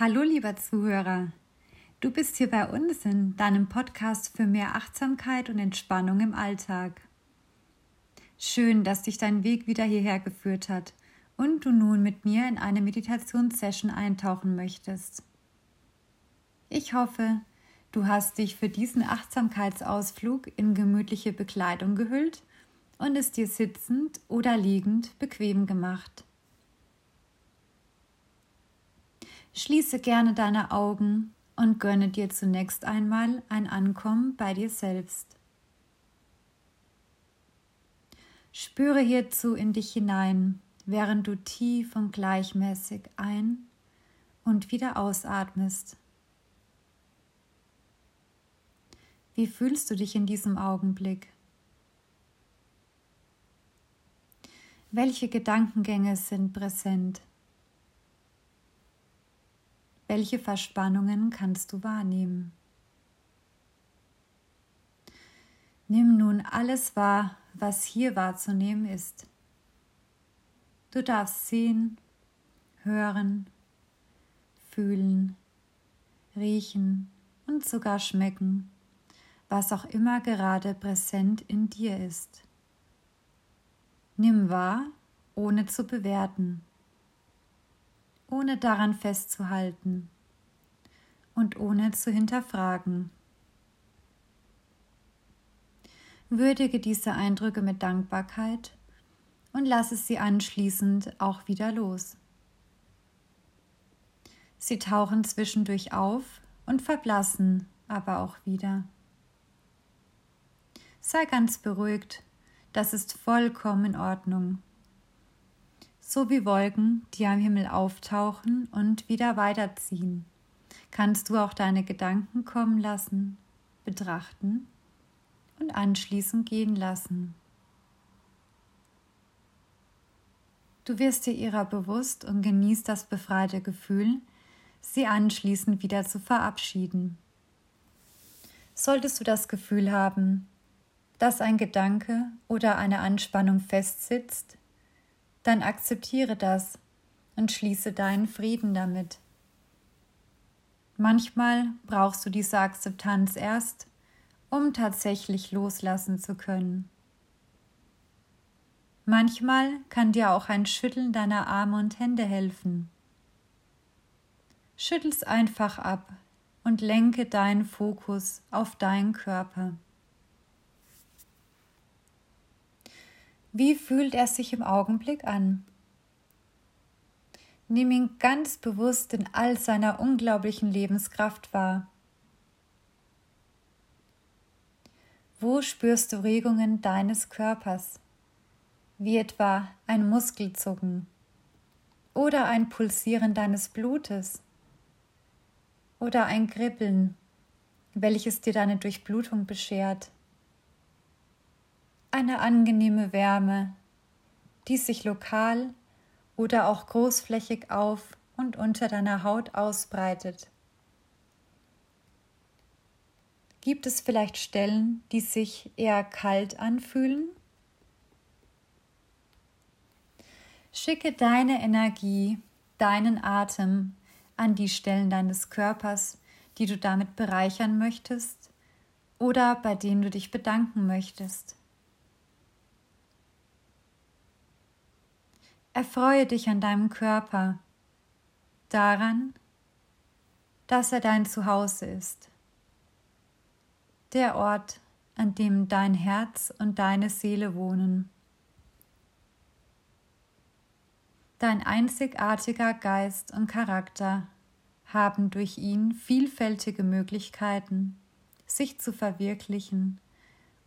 Hallo lieber Zuhörer, du bist hier bei uns in deinem Podcast für mehr Achtsamkeit und Entspannung im Alltag. Schön, dass dich dein Weg wieder hierher geführt hat und du nun mit mir in eine Meditationssession eintauchen möchtest. Ich hoffe, du hast dich für diesen Achtsamkeitsausflug in gemütliche Bekleidung gehüllt und es dir sitzend oder liegend bequem gemacht. Schließe gerne deine Augen und gönne dir zunächst einmal ein Ankommen bei dir selbst. Spüre hierzu in dich hinein, während du tief und gleichmäßig ein und wieder ausatmest. Wie fühlst du dich in diesem Augenblick? Welche Gedankengänge sind präsent? Welche Verspannungen kannst du wahrnehmen? Nimm nun alles wahr, was hier wahrzunehmen ist. Du darfst sehen, hören, fühlen, riechen und sogar schmecken, was auch immer gerade präsent in dir ist. Nimm wahr, ohne zu bewerten ohne daran festzuhalten und ohne zu hinterfragen. Würdige diese Eindrücke mit Dankbarkeit und lasse sie anschließend auch wieder los. Sie tauchen zwischendurch auf und verblassen aber auch wieder. Sei ganz beruhigt, das ist vollkommen in Ordnung so wie Wolken, die am Himmel auftauchen und wieder weiterziehen. Kannst du auch deine Gedanken kommen lassen, betrachten und anschließend gehen lassen. Du wirst dir ihrer bewusst und genießt das befreite Gefühl, sie anschließend wieder zu verabschieden. Solltest du das Gefühl haben, dass ein Gedanke oder eine Anspannung festsitzt, dann akzeptiere das und schließe deinen Frieden damit. Manchmal brauchst du diese Akzeptanz erst, um tatsächlich loslassen zu können. Manchmal kann dir auch ein Schütteln deiner Arme und Hände helfen. Schüttel's einfach ab und lenke deinen Fokus auf deinen Körper. Wie fühlt er sich im Augenblick an? Nimm ihn ganz bewusst in all seiner unglaublichen Lebenskraft wahr. Wo spürst du Regungen deines Körpers, wie etwa ein Muskelzucken oder ein Pulsieren deines Blutes oder ein Kribbeln, welches dir deine Durchblutung beschert? Eine angenehme Wärme, die sich lokal oder auch großflächig auf und unter deiner Haut ausbreitet. Gibt es vielleicht Stellen, die sich eher kalt anfühlen? Schicke deine Energie, deinen Atem an die Stellen deines Körpers, die du damit bereichern möchtest oder bei denen du dich bedanken möchtest. Erfreue dich an deinem Körper, daran, dass er dein Zuhause ist, der Ort, an dem dein Herz und deine Seele wohnen. Dein einzigartiger Geist und Charakter haben durch ihn vielfältige Möglichkeiten, sich zu verwirklichen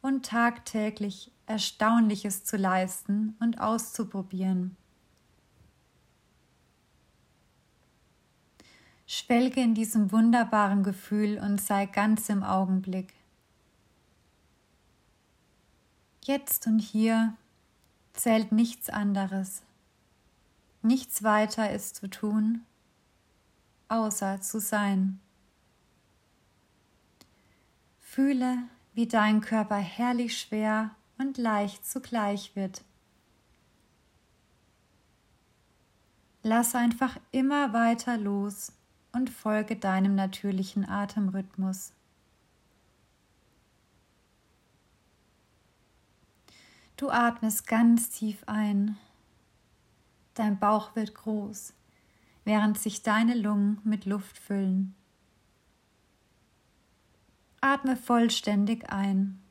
und tagtäglich Erstaunliches zu leisten und auszuprobieren. Schwelge in diesem wunderbaren Gefühl und sei ganz im Augenblick. Jetzt und hier zählt nichts anderes. Nichts weiter ist zu tun, außer zu sein. Fühle, wie dein Körper herrlich schwer und leicht zugleich wird. Lass einfach immer weiter los und folge deinem natürlichen Atemrhythmus. Du atmest ganz tief ein. Dein Bauch wird groß, während sich deine Lungen mit Luft füllen. Atme vollständig ein.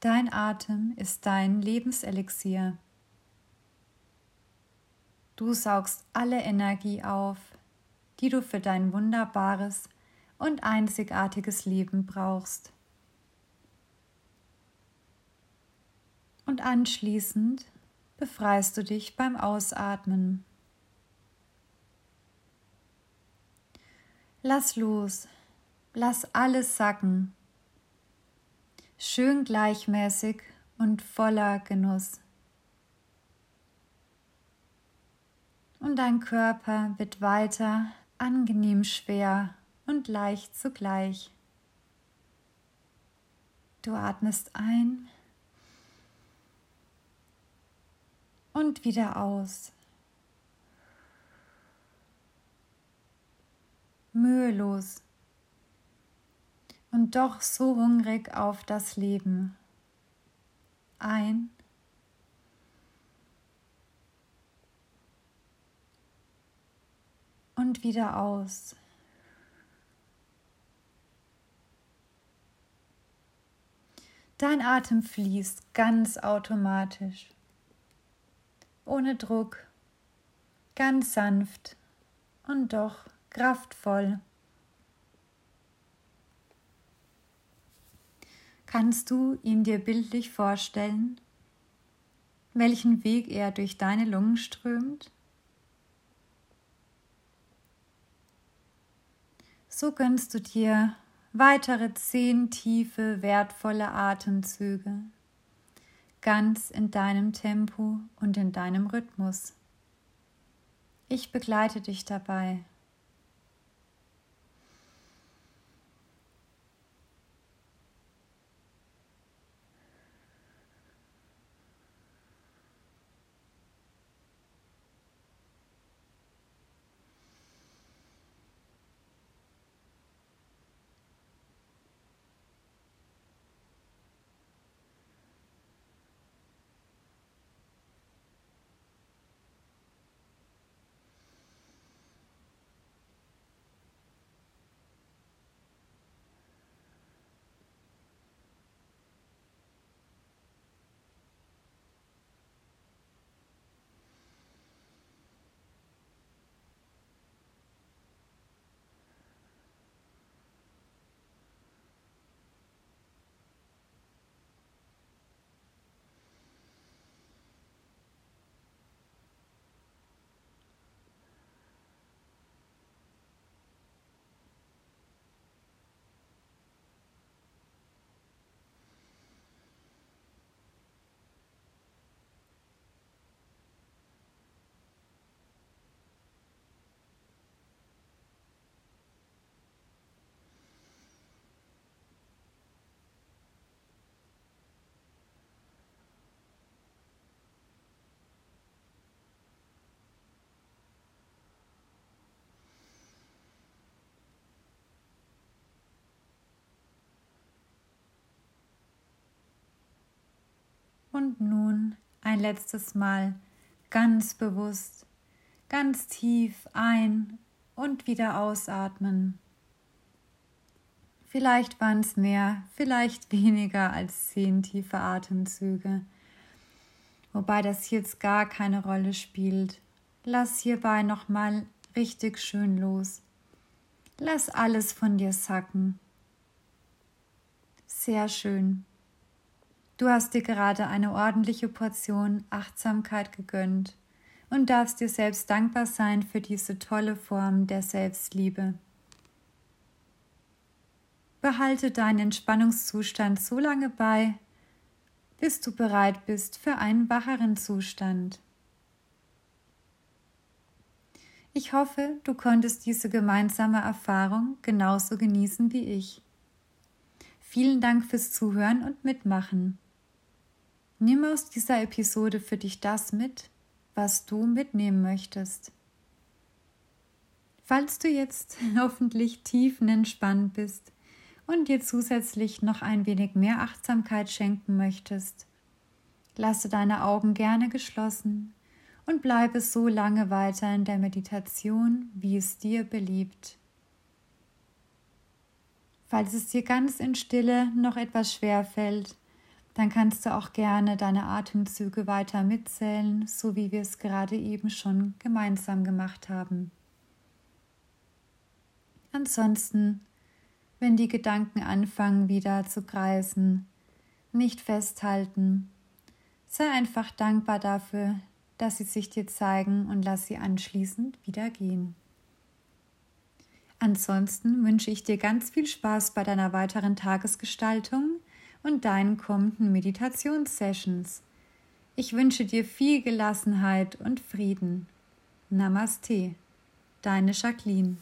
Dein Atem ist dein Lebenselixier. Du saugst alle Energie auf, die du für dein wunderbares und einzigartiges Leben brauchst. Und anschließend befreist du dich beim Ausatmen. Lass los, lass alles sacken, schön gleichmäßig und voller Genuss. Und dein Körper wird weiter angenehm schwer und leicht zugleich. Du atmest ein und wieder aus. Mühelos und doch so hungrig auf das Leben. Ein und wieder aus. Dein Atem fließt ganz automatisch, ohne Druck, ganz sanft und doch kraftvoll. Kannst du ihn dir bildlich vorstellen, welchen Weg er durch deine Lungen strömt? So gönnst du dir weitere zehn tiefe, wertvolle Atemzüge, ganz in deinem Tempo und in deinem Rhythmus. Ich begleite dich dabei. Und nun ein letztes Mal ganz bewusst, ganz tief ein und wieder ausatmen. Vielleicht waren es mehr, vielleicht weniger als zehn tiefe Atemzüge. Wobei das jetzt gar keine Rolle spielt. Lass hierbei nochmal richtig schön los. Lass alles von dir sacken. Sehr schön. Du hast dir gerade eine ordentliche Portion Achtsamkeit gegönnt und darfst dir selbst dankbar sein für diese tolle Form der Selbstliebe. Behalte deinen Entspannungszustand so lange bei, bis du bereit bist für einen wacheren Zustand. Ich hoffe, du konntest diese gemeinsame Erfahrung genauso genießen wie ich. Vielen Dank fürs Zuhören und Mitmachen. Nimm aus dieser Episode für dich das mit, was du mitnehmen möchtest. Falls du jetzt hoffentlich tiefenentspannt bist und dir zusätzlich noch ein wenig mehr Achtsamkeit schenken möchtest, lasse deine Augen gerne geschlossen und bleibe so lange weiter in der Meditation, wie es dir beliebt. Falls es dir ganz in Stille noch etwas schwer fällt, dann kannst du auch gerne deine Atemzüge weiter mitzählen, so wie wir es gerade eben schon gemeinsam gemacht haben. Ansonsten, wenn die Gedanken anfangen wieder zu kreisen, nicht festhalten. Sei einfach dankbar dafür, dass sie sich dir zeigen und lass sie anschließend wieder gehen. Ansonsten wünsche ich dir ganz viel Spaß bei deiner weiteren Tagesgestaltung und deinen kommenden Meditationssessions. Ich wünsche dir viel Gelassenheit und Frieden. Namaste, deine Jacqueline.